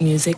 Music.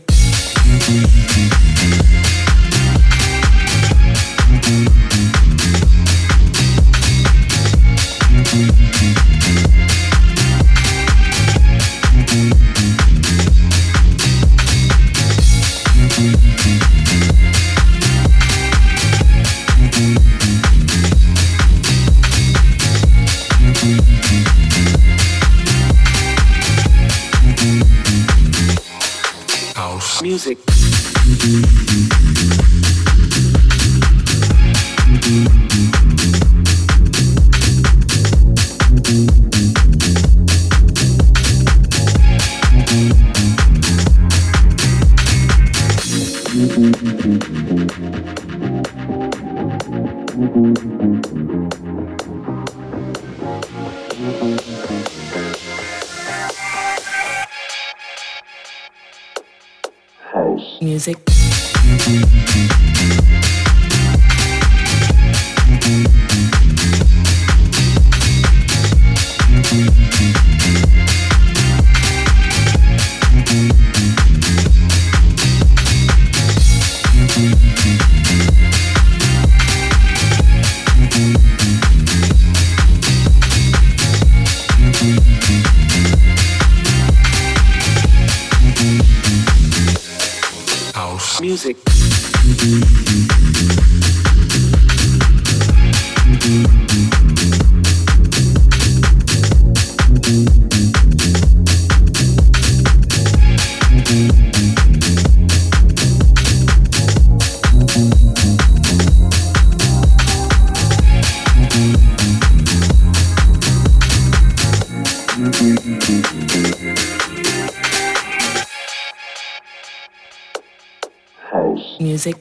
Music.